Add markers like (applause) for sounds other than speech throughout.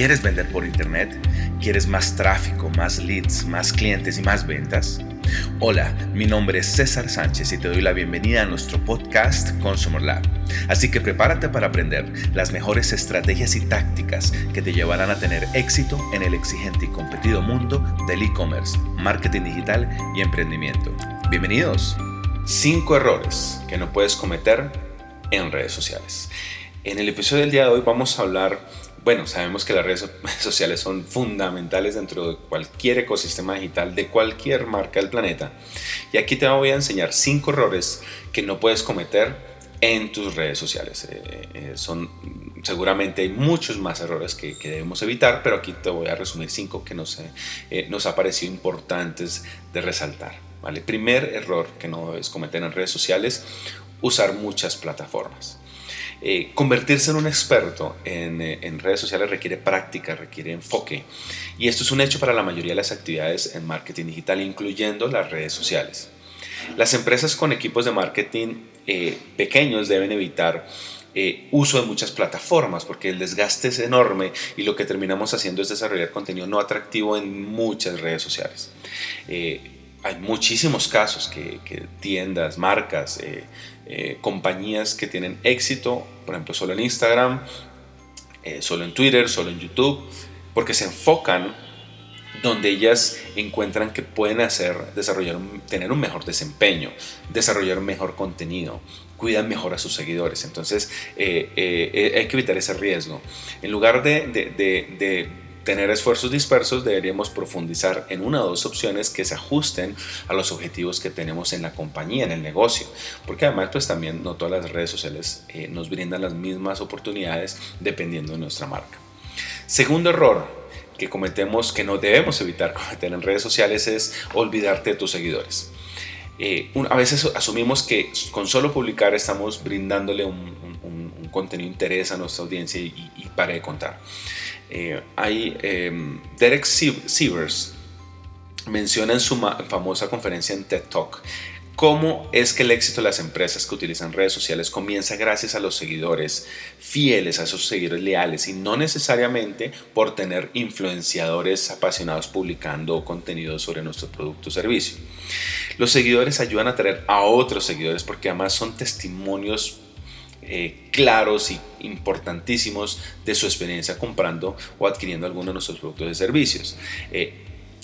¿Quieres vender por internet? ¿Quieres más tráfico, más leads, más clientes y más ventas? Hola, mi nombre es César Sánchez y te doy la bienvenida a nuestro podcast Consumer Lab. Así que prepárate para aprender las mejores estrategias y tácticas que te llevarán a tener éxito en el exigente y competido mundo del e-commerce, marketing digital y emprendimiento. Bienvenidos. 5 errores que no puedes cometer en redes sociales. En el episodio del día de hoy vamos a hablar bueno, sabemos que las redes (laughs) sociales son fundamentales dentro de cualquier ecosistema digital de cualquier marca del planeta. Y aquí te voy a enseñar cinco errores que no puedes cometer en tus redes sociales. Eh, eh, son seguramente hay muchos más errores que, debemos evitar, pero aquí te voy a resumir cinco que nos, eh, nos ha parecido importantes de resaltar. ¿vale? Primer error que no debes cometer en redes sociales, usar muchas plataformas. Eh, convertirse en un experto eh, en, redes sociales requiere práctica, requiere enfoque. Y esto es un hecho para la mayoría de las actividades en marketing digital, incluyendo las redes sociales. Las empresas con equipos de marketing eh, pequeños deben evitar uso de muchas plataformas porque el desgaste es enorme y lo que terminamos haciendo es desarrollar contenido no atractivo en muchas redes sociales. Hay muchísimos casos que, tiendas, marcas, eh, compañías que tienen éxito, por ejemplo, solo en Instagram, eh, solo en Twitter, solo en YouTube, porque se enfocan donde ellas encuentran que pueden hacer, desarrollar, tener un mejor desempeño, desarrollar mejor contenido, cuidan mejor a sus seguidores. Entonces eh, hay que evitar ese riesgo. En lugar de, de tener esfuerzos dispersos, deberíamos profundizar en una o dos opciones que se ajusten a los objetivos que tenemos en la compañía, en el negocio. Porque además, pues también no todas las redes sociales eh, nos brindan las mismas oportunidades dependiendo de nuestra marca. Segundo error que cometemos, que no debemos evitar (laughs) cometer en redes sociales, es olvidarte de tus seguidores. Eh, a veces asumimos que con solo publicar estamos brindándole un, contenido interés a nuestra audiencia y, y para de contar. Eh, hay em, Derek Sievers menciona en su famosa conferencia en TED Talk cómo es que el éxito de las empresas que utilizan redes sociales comienza gracias a los seguidores fieles, a esos seguidores leales y no necesariamente por tener influenciadores apasionados publicando contenido sobre nuestro producto o servicio. Los seguidores ayudan a traer a otros seguidores porque además son testimonios eh, claros y importantísimos de su experiencia comprando o adquiriendo alguno de nuestros productos y servicios. Eh,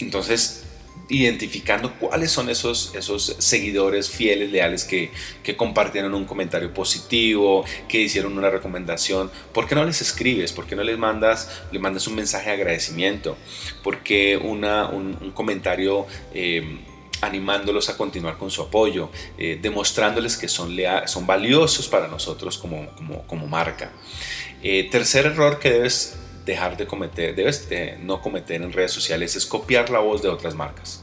entonces, identificando cuáles son esos, esos seguidores fieles, leales que, que, compartieron un comentario positivo, que hicieron una recomendación, ¿por qué no les escribes? ¿Por qué no les mandas, le mandas un mensaje de agradecimiento? ¿Por qué una, un, comentario... Eh, animándolos a continuar con su apoyo, eh, demostrándoles que son, son valiosos para nosotros como, como, marca. Eh, tercer error que debes dejar de cometer, debes no cometer en redes sociales es copiar la voz de otras marcas.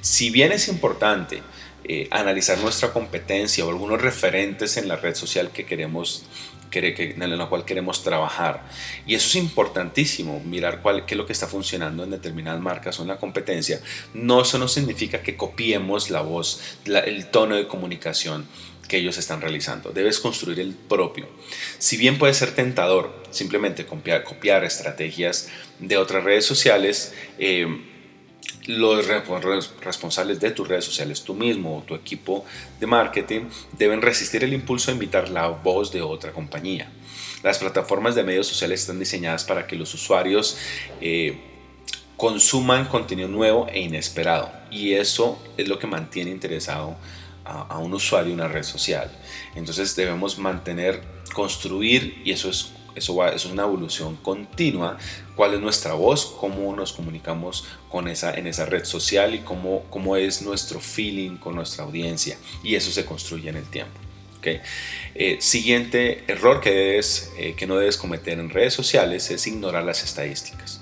Si bien es importante eh, analizar nuestra competencia o algunos referentes en la red social que queremos en la cual queremos trabajar. Y eso es importantísimo, mirar cuál, qué es lo que está funcionando en determinadas marcas o en la competencia. No, eso no significa que copiemos la voz, el tono de comunicación que ellos están realizando. Debes construir el propio. Si bien puede ser tentador simplemente copiar, estrategias de otras redes sociales, eh, los responsables de tus redes sociales, tú mismo o tu equipo de marketing, deben resistir el impulso de invitar la voz de otra compañía. Las plataformas de medios sociales están diseñadas para que los usuarios eh, consuman contenido nuevo e inesperado y eso es lo que mantiene interesado a, a un usuario en una red social. Entonces debemos mantener, construir y eso es eso, es una evolución continua. ¿Cuál es nuestra voz? ¿Cómo nos comunicamos con esa, en esa red social? Y cómo, cómo es nuestro feeling con nuestra audiencia. Y eso se construye en el tiempo. ¿Okay? Eh, siguiente error que, debes, eh, que no debes cometer en redes sociales es ignorar las estadísticas.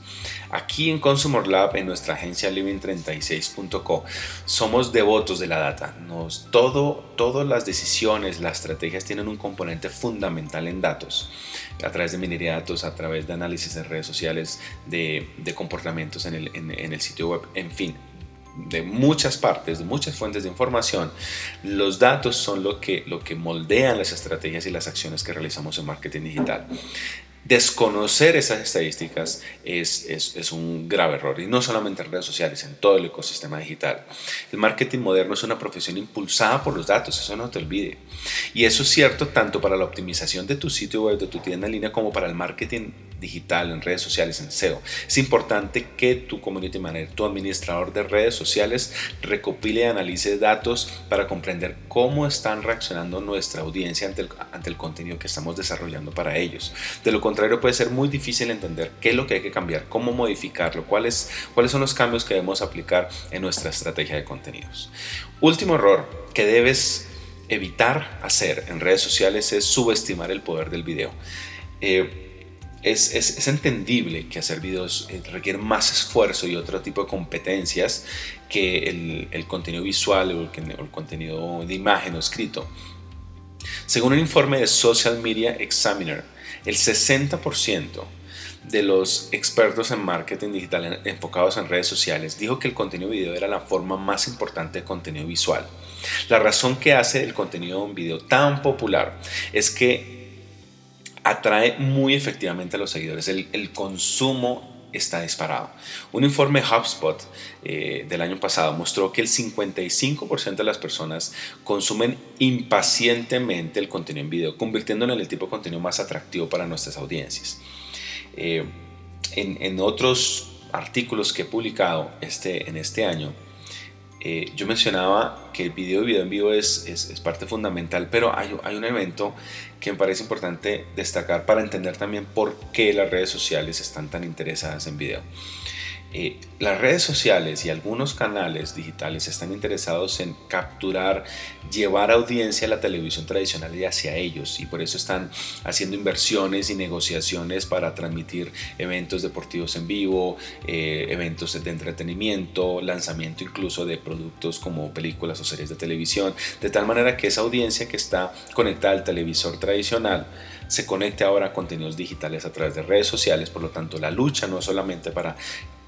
Aquí en Consumer Lab, en nuestra agencia living36.co, somos devotos de la data. Nos, todo, todas las decisiones, las estrategias tienen un componente fundamental en datos. A través de minería de datos, a través de análisis de redes sociales, de, comportamientos en en el sitio web, en fin, de muchas partes, de muchas fuentes de información, los datos son lo que, lo que moldean las estrategias y las acciones que realizamos en marketing digital. Desconocer esas estadísticas es, es, un grave error, y no solamente en redes sociales, en todo el ecosistema digital. El marketing moderno es una profesión impulsada por los datos, eso no te olvide. Y eso es cierto tanto para la optimización de tu sitio web, de tu tienda en línea, como para el marketing digital, en redes sociales, en SEO. Es importante que tu community manager, tu administrador de redes sociales, recopile y analice datos para comprender cómo están reaccionando nuestra audiencia ante el, ante el contenido que estamos desarrollando para ellos. De lo contrario, puede ser muy difícil entender qué es lo que hay que cambiar, cómo modificarlo, cuáles, cuáles son los cambios que debemos aplicar en nuestra estrategia de contenidos. Último error que debes evitar hacer en redes sociales es subestimar el poder del video. Eh, es, es, entendible que hacer videos eh, requiere más esfuerzo y otro tipo de competencias que el, el contenido visual o el, contenido de imagen o escrito. Según un informe de Social Media Examiner, el 60% de los expertos en marketing digital enfocados en redes sociales dijo que el contenido video era la forma más importante de contenido visual. La razón que hace el contenido en video tan popular es que atrae muy efectivamente a los seguidores. El, consumo está disparado. Un informe HubSpot eh, del año pasado mostró que el 55% de las personas consumen impacientemente el contenido en video, convirtiéndolo en el tipo de contenido más atractivo para nuestras audiencias. Eh, en, otros artículos que he publicado este, en este año, eh, yo mencionaba que el video y video en vivo es, es, parte fundamental, pero hay, hay, un evento que me parece importante destacar para entender también por qué las redes sociales están tan interesadas en video. Eh, las redes sociales y algunos canales digitales están interesados en capturar, llevar audiencia a la televisión tradicional y hacia ellos y por eso están haciendo inversiones y negociaciones para transmitir eventos deportivos en vivo, eh, eventos de entretenimiento, lanzamiento incluso de productos como películas o series de televisión, de tal manera que esa audiencia que está conectada al televisor tradicional se conecte ahora a contenidos digitales a través de redes sociales, por lo tanto la lucha no es solamente para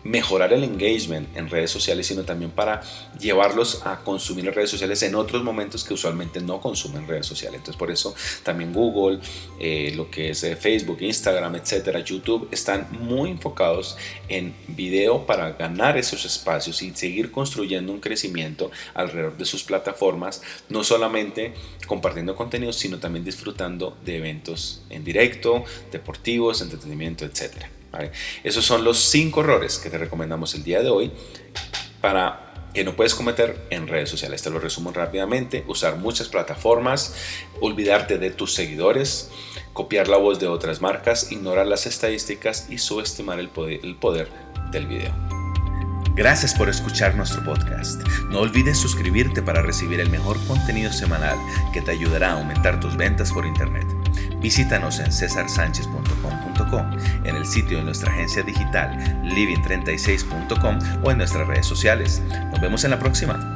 mejorar el engagement en redes sociales, sino también para llevarlos a consumir redes sociales en otros momentos que usualmente no consumen redes sociales. Entonces, por eso también Google, eh, lo que es eh, Facebook, Instagram, etcétera, YouTube, están muy enfocados en video para ganar esos espacios y seguir construyendo un crecimiento alrededor de sus plataformas, no solamente compartiendo contenidos, sino también disfrutando de eventos en directo, deportivos, entretenimiento, etcétera. Esos son los cinco errores que te recomendamos el día de hoy para que no puedes cometer en redes sociales. Te lo resumo rápidamente. Usar muchas plataformas, olvidarte de tus seguidores, copiar la voz de otras marcas, ignorar las estadísticas y subestimar el poder, el poder del video. Gracias por escuchar nuestro podcast. No olvides suscribirte para recibir el mejor contenido semanal que te ayudará a aumentar tus ventas por Internet. Visítanos en en el sitio de nuestra agencia digital living36.com o en nuestras redes sociales. Nos vemos en la próxima.